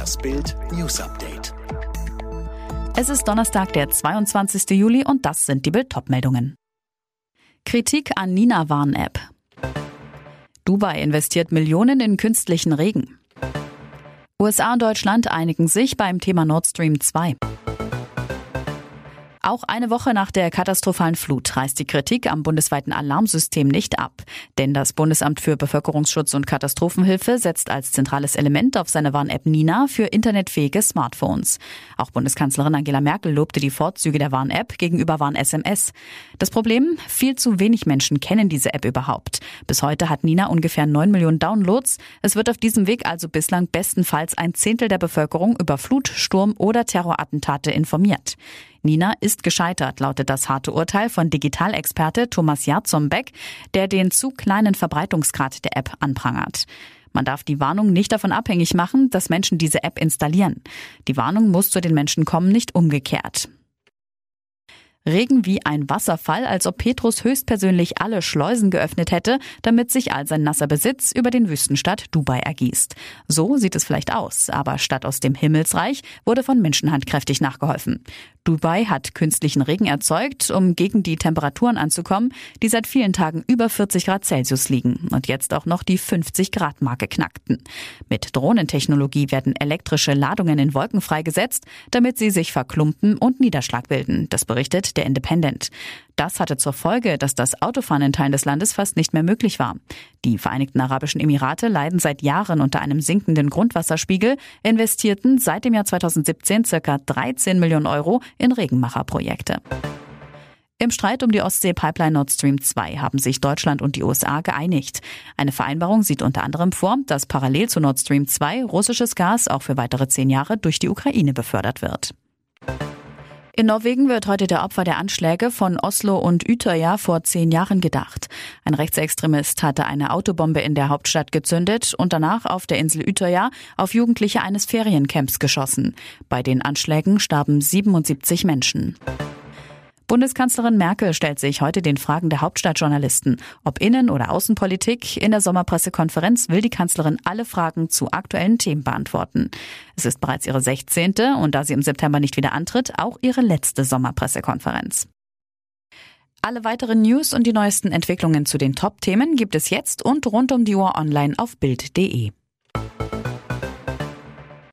Das Bild News Update. Es ist Donnerstag, der 22. Juli und das sind die Bild meldungen Kritik an Nina Warn App. Dubai investiert Millionen in künstlichen Regen. USA und Deutschland einigen sich beim Thema Nord Stream 2. Auch eine Woche nach der katastrophalen Flut reißt die Kritik am bundesweiten Alarmsystem nicht ab. Denn das Bundesamt für Bevölkerungsschutz und Katastrophenhilfe setzt als zentrales Element auf seine Warn-App Nina für internetfähige Smartphones. Auch Bundeskanzlerin Angela Merkel lobte die Vorzüge der Warn-App gegenüber Warn-SMS. Das Problem? Viel zu wenig Menschen kennen diese App überhaupt. Bis heute hat Nina ungefähr 9 Millionen Downloads. Es wird auf diesem Weg also bislang bestenfalls ein Zehntel der Bevölkerung über Flut, Sturm oder Terrorattentate informiert. Nina ist gescheitert, lautet das harte Urteil von Digitalexperte Thomas Jarzombeck, der den zu kleinen Verbreitungsgrad der App anprangert. Man darf die Warnung nicht davon abhängig machen, dass Menschen diese App installieren. Die Warnung muss zu den Menschen kommen, nicht umgekehrt. Regen wie ein Wasserfall, als ob Petrus höchstpersönlich alle Schleusen geöffnet hätte, damit sich all sein nasser Besitz über den Wüstenstadt Dubai ergießt. So sieht es vielleicht aus, aber statt aus dem Himmelsreich wurde von Menschenhand kräftig nachgeholfen. Dubai hat künstlichen Regen erzeugt, um gegen die Temperaturen anzukommen, die seit vielen Tagen über 40 Grad Celsius liegen und jetzt auch noch die 50 Grad Marke knackten. Mit Drohnentechnologie werden elektrische Ladungen in Wolken freigesetzt, damit sie sich verklumpen und Niederschlag bilden. Das berichtet der Independent. Das hatte zur Folge, dass das Autofahren in Teilen des Landes fast nicht mehr möglich war. Die Vereinigten Arabischen Emirate leiden seit Jahren unter einem sinkenden Grundwasserspiegel, investierten seit dem Jahr 2017 circa 13 Millionen Euro in Regenmacherprojekte. Im Streit um die Ostsee-Pipeline Nord Stream 2 haben sich Deutschland und die USA geeinigt. Eine Vereinbarung sieht unter anderem vor, dass parallel zu Nord Stream 2 russisches Gas auch für weitere zehn Jahre durch die Ukraine befördert wird. In Norwegen wird heute der Opfer der Anschläge von Oslo und Utøya vor zehn Jahren gedacht. Ein Rechtsextremist hatte eine Autobombe in der Hauptstadt gezündet und danach auf der Insel Utøya auf Jugendliche eines Feriencamps geschossen. Bei den Anschlägen starben 77 Menschen. Bundeskanzlerin Merkel stellt sich heute den Fragen der Hauptstadtjournalisten. Ob Innen- oder Außenpolitik, in der Sommerpressekonferenz will die Kanzlerin alle Fragen zu aktuellen Themen beantworten. Es ist bereits ihre 16. und da sie im September nicht wieder antritt, auch ihre letzte Sommerpressekonferenz. Alle weiteren News und die neuesten Entwicklungen zu den Top-Themen gibt es jetzt und rund um die Uhr online auf Bild.de.